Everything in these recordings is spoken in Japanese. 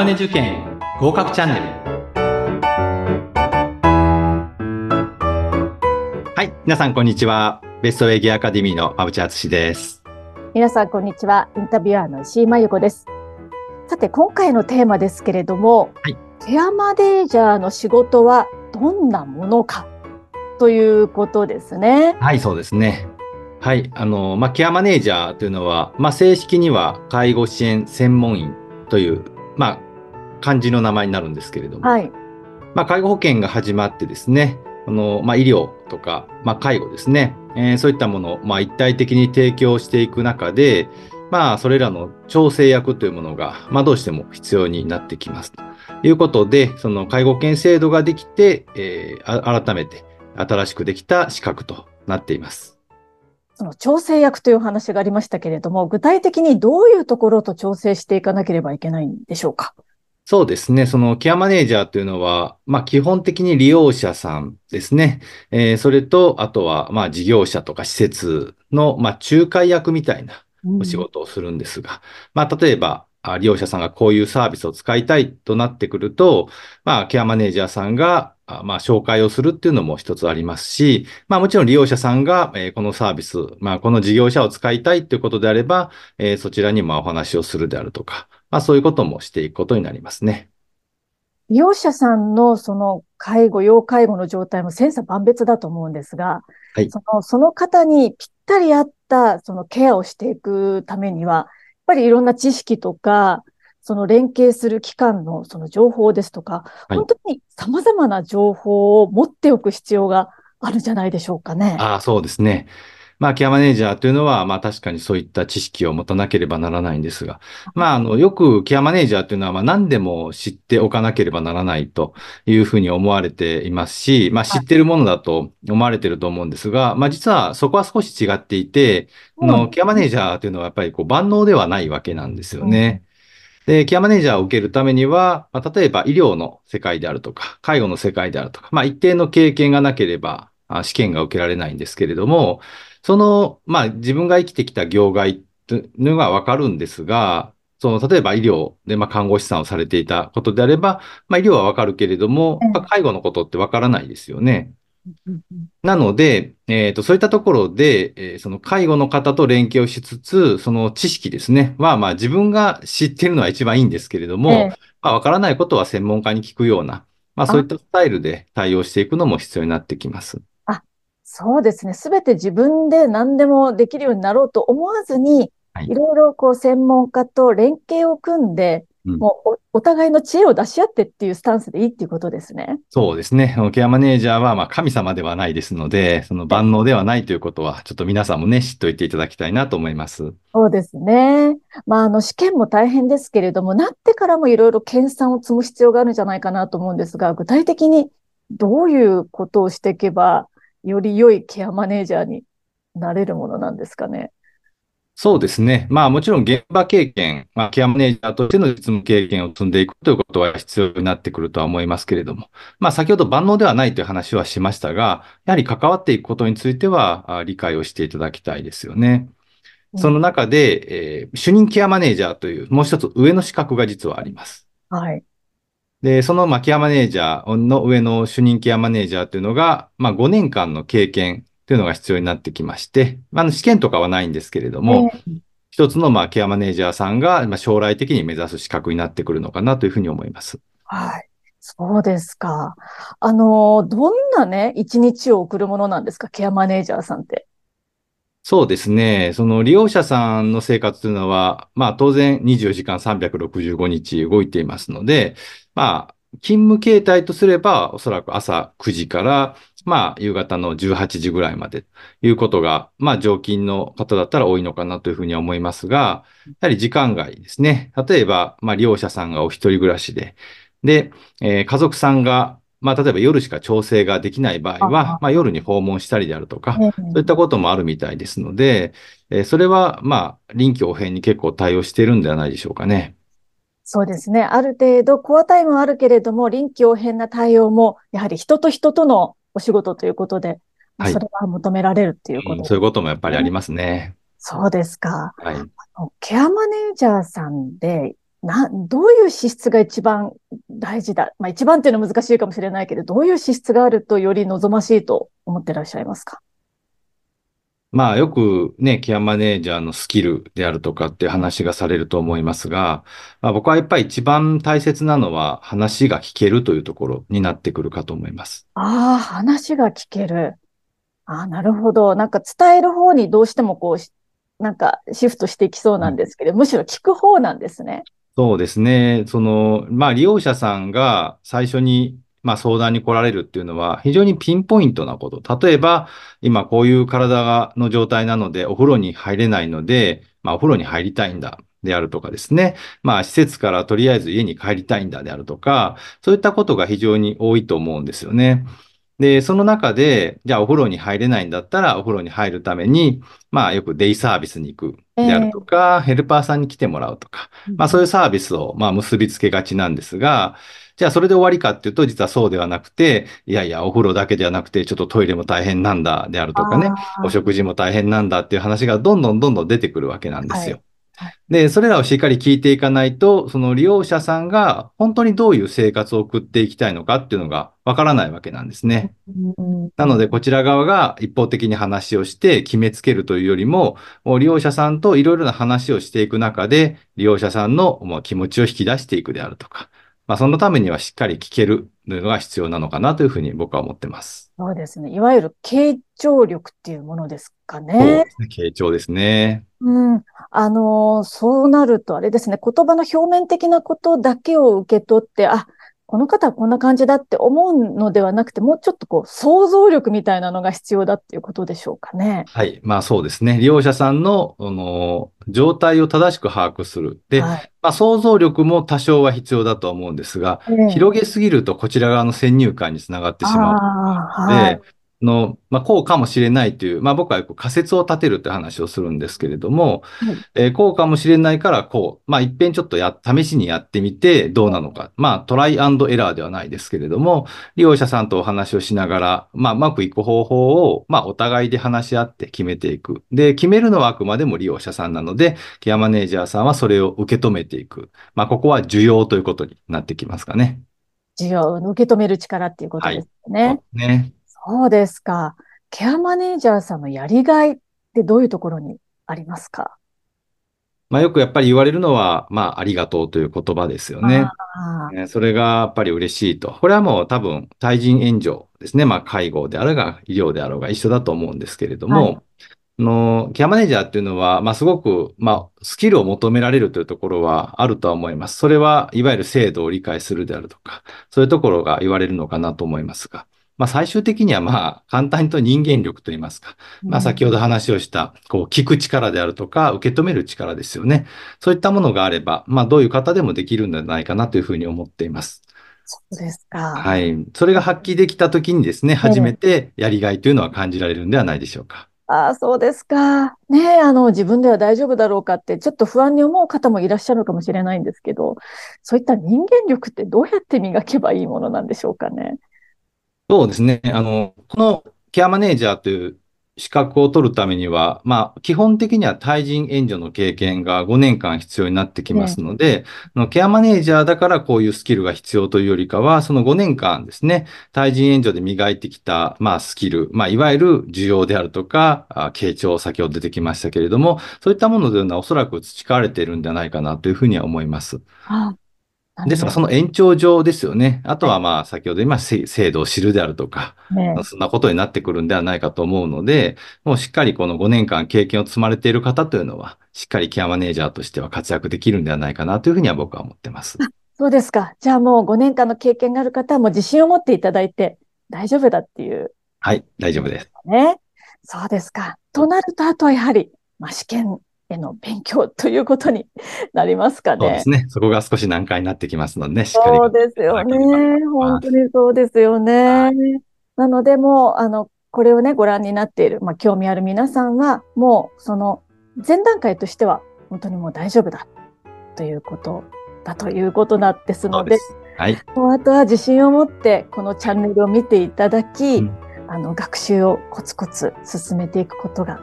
マネ受験合格チャンネル。はい皆さんこんにちは。ベストウェイギアアカデミーの馬淵敦です。皆さんこんにちは。インタビュアーの石井真由子です。さて今回のテーマですけれども、はい、ケアマネージャーの仕事はどんなものか？ということですね。はいそうですね。はい。あの、まあ、ケアマネージャーというのは、まあ、正式には介護支援専門員という、まあ、漢字の名前になるんですけれども、はい。まあ、介護保険が始まってですね、あの、まあ、医療とか、まあ、介護ですね、えー、そういったものを、まあ、一体的に提供していく中で、まあ、それらの調整役というものが、まあ、どうしても必要になってきます。ということで、その介護保険制度ができて、えー、改めて新しくできた資格となっています。その調整役という話がありましたけれども、具体的にどういうところと調整していかなければいけないんでしょうか？そうですね。そのケアマネージャーというのは、まあ基本的に利用者さんですね。えー、それと、あとは、まあ事業者とか施設の、まあ仲介役みたいなお仕事をするんですが、うん、まあ例えば、利用者さんがこういうサービスを使いたいとなってくると、まあケアマネージャーさんがまあ、紹介をするっていうのも一つありますし、まあ、もちろん利用者さんが、えー、このサービス、まあ、この事業者を使いたいということであれば、えー、そちらにまあお話をするであるとか、まあ、そういうこともしていくことになりますね。利用者さんのその介護、要介護の状態も千差万別だと思うんですが、はい、そのその方にぴったり合ったそのケアをしていくためには、やっぱりいろんな知識とか、その連携する機関のその情報ですとか、はい、本当に様々な情報を持っておく必要があるんじゃないでしょうかね。ああ、そうですね。まあ、ケアマネージャーというのは、まあ確かにそういった知識を持たなければならないんですが、まあ、あの、よくケアマネージャーというのは、まあ何でも知っておかなければならないというふうに思われていますし、まあ知ってるものだと思われてると思うんですが、まあ実はそこは少し違っていて、このケアマネージャーというのはやっぱりこう万能ではないわけなんですよね。で、ケアマネージャーを受けるためには、まあ、例えば医療の世界であるとか、介護の世界であるとか、まあ、一定の経験がなければ、試験が受けられないんですけれども、その、まあ、自分が生きてきた業界というのがわかるんですが、その、例えば医療で、まあ、看護師さんをされていたことであれば、まあ、医療はわかるけれども、まあ、介護のことってわからないですよね。なので、えっ、ー、と、そういったところで、えー、その介護の方と連携をしつつ、その知識ですね、は、まあ自分が知っているのは一番いいんですけれども、えー、まあわからないことは専門家に聞くような、まあ。そういったスタイルで対応していくのも必要になってきます。あ、そうですね。すべて自分で何でもできるようになろうと思わずに、はい、いろいろこう専門家と連携を組んで、もうお互いの知恵を出し合ってっていうスタンスでいいっていうことですね。そうですね。ケアマネージャーはまあ神様ではないですので、その万能ではないということは、ちょっと皆さんもね、知っておいていただきたいなと思います。そうですね。まあ、あの、試験も大変ですけれども、なってからもいろいろ研鑽を積む必要があるんじゃないかなと思うんですが、具体的にどういうことをしていけば、より良いケアマネージャーになれるものなんですかね。そうですね。まあもちろん現場経験、まあケアマネージャーとしての実務経験を積んでいくということは必要になってくるとは思いますけれども、まあ先ほど万能ではないという話はしましたが、やはり関わっていくことについては理解をしていただきたいですよね。その中で、えー、主任ケアマネージャーというもう一つ上の資格が実はあります。はい。で、その、まあ、ケアマネージャーの上の主任ケアマネージャーというのが、まあ、5年間の経験というのが必要になってきまして、あの試験とかはないんですけれども、えー、一つのまあケアマネージャーさんがまあ将来的に目指す資格になってくるのかなというふうに思います。はい。そうですか。あの、どんなね、一日を送るものなんですか、ケアマネージャーさんって。そうですね。その利用者さんの生活というのは、まあ当然24時間365日動いていますので、まあ勤務形態とすれば、おそらく朝9時から、まあ、夕方の18時ぐらいまでということが、まあ、常勤の方だったら多いのかなというふうに思いますが、やはり時間外ですね。例えば、まあ、利用者さんがお一人暮らしで、で、えー、家族さんが、まあ、例えば夜しか調整ができない場合は、まあ、夜に訪問したりであるとか、そういったこともあるみたいですので、えー、それは、まあ、臨機応変に結構対応しているんではないでしょうかね。そうですね。ある程度、コアタイムはあるけれども、臨機応変な対応も、やはり人と人とのお仕事ということで、はい、それは求められるっていうこと、ねうん、そういうこともやっぱりありますね。そうですか。はい。ケアマネージャーさんで、な、どういう資質が一番大事だ？まあ一番っていうのは難しいかもしれないけど、どういう資質があるとより望ましいと思ってらっしゃいますか？まあよくね、ケアマネージャーのスキルであるとかっていう話がされると思いますが、まあ、僕はやっぱり一番大切なのは話が聞けるというところになってくるかと思います。ああ、話が聞ける。ああ、なるほど。なんか伝える方にどうしてもこう、なんかシフトしていきそうなんですけど、むしろ聞く方なんですね。そうですね。その、まあ利用者さんが最初にまあ相談に来られるっていうのは非常にピンポイントなこと。例えば、今こういう体の状態なのでお風呂に入れないので、まあお風呂に入りたいんだ。であるとかですね。まあ施設からとりあえず家に帰りたいんだであるとか、そういったことが非常に多いと思うんですよね。で、その中で、じゃあお風呂に入れないんだったら、お風呂に入るために、まあよくデイサービスに行くであるとか、えー、ヘルパーさんに来てもらうとか、まあそういうサービスをまあ結びつけがちなんですが、じゃあそれで終わりかっていうと、実はそうではなくて、いやいや、お風呂だけではなくて、ちょっとトイレも大変なんだであるとかね、お食事も大変なんだっていう話がどんどんどんどん出てくるわけなんですよ。はいで、それらをしっかり聞いていかないと、その利用者さんが本当にどういう生活を送っていきたいのかっていうのがわからないわけなんですね。なので、こちら側が一方的に話をして決めつけるというよりも、もう利用者さんといろいろな話をしていく中で、利用者さんの気持ちを引き出していくであるとか、まあ、そのためにはしっかり聞けるのが必要なのかなというふうに僕は思ってます。そうですね。いわゆる傾聴力っていうものですかね。そうですね。傾聴ですね。うん。あのー、そうなるとあれですね。言葉の表面的なことだけを受け取って、あ、この方はこんな感じだって思うのではなくて、もうちょっとこう、想像力みたいなのが必要だっていうことでしょうかね。はい。まあそうですね。利用者さんの、あの、状態を正しく把握する。で、はい、まあ想像力も多少は必要だと思うんですが、えー、広げすぎるとこちら側の先入観につながってしまうので、はいの、まあ、こうかもしれないという、まあ、僕は仮説を立てるって話をするんですけれども、はい、えー、こうかもしれないからこう、まあ、一遍ちょっとや、試しにやってみてどうなのか。まあ、トライアンドエラーではないですけれども、利用者さんとお話をしながら、まあ、うまくいく方法を、まあ、お互いで話し合って決めていく。で、決めるのはあくまでも利用者さんなので、ケアマネージャーさんはそれを受け止めていく。まあ、ここは需要ということになってきますかね。需要の受け止める力っていうことですね。はい、ね。そうですか。ケアマネージャーさんのやりがいってどういうところにありますか？まあよくやっぱり言われるのは、まあありがとうという言葉ですよね。それがやっぱり嬉しいと。これはもう多分対人援助ですね。まあ介護であるが医療であろうが一緒だと思うんですけれども、はいの、ケアマネージャーっていうのは、まあ、すごく、まあ、スキルを求められるというところはあるとは思います。それは、いわゆる制度を理解するであるとか、そういうところが言われるのかなと思いますが。まあ、最終的にはまあ、簡単にと人間力といいますか、まあ、先ほど話をした、こう、聞く力であるとか、受け止める力ですよね。そういったものがあれば、まあ、どういう方でもできるんじゃないかなというふうに思っています。そうですか。はい。それが発揮できたときにですね、初めてやりがいというのは感じられるんではないでしょうか。ああ、そうですか。ねえ、あの、自分では大丈夫だろうかって、ちょっと不安に思う方もいらっしゃるかもしれないんですけど、そういった人間力ってどうやって磨けばいいものなんでしょうかね。そうですね。あの、このケアマネージャーという資格を取るためには、まあ、基本的には対人援助の経験が5年間必要になってきますので、ね、ケアマネージャーだからこういうスキルが必要というよりかは、その5年間ですね、対人援助で磨いてきた、まあ、スキル、まあ、いわゆる需要であるとか、傾聴、先ほど出てきましたけれども、そういったものというのはおそらく培われているんじゃないかなというふうには思います。あですが、その延長上ですよね。あとはまあ、先ほど今、制度を知るであるとか、ね、そんなことになってくるんではないかと思うので、もうしっかりこの5年間経験を積まれている方というのは、しっかりケアマネージャーとしては活躍できるんではないかなというふうには僕は思ってます。そうですか。じゃあもう5年間の経験がある方はもう自信を持っていただいて大丈夫だっていう。はい、大丈夫です。ね。そうですか。となると、あとはやはり、まあ、試験への勉強ということになりますかね。そうですね。そこが少し難解になってきますのでね、しっかり。そうですよね。本当にそうですよね。なので、もう、あの、これをね、ご覧になっている、まあ、興味ある皆さんは、もう、その、前段階としては、本当にもう大丈夫だ、ということだということなんですので、ではい。もうあとは自信を持って、このチャンネルを見ていただき、うん、あの、学習をコツコツ進めていくことが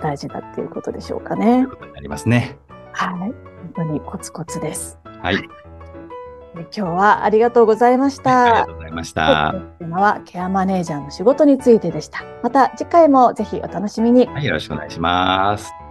大事だっていうことでしょうかね。なりますね。はい。本当にコツコツです。はい。今日はありがとうございました。はい、ありがとうございました。テーマはケアマネージャーの仕事についてでした。また次回もぜひお楽しみに。はい、よろしくお願いします。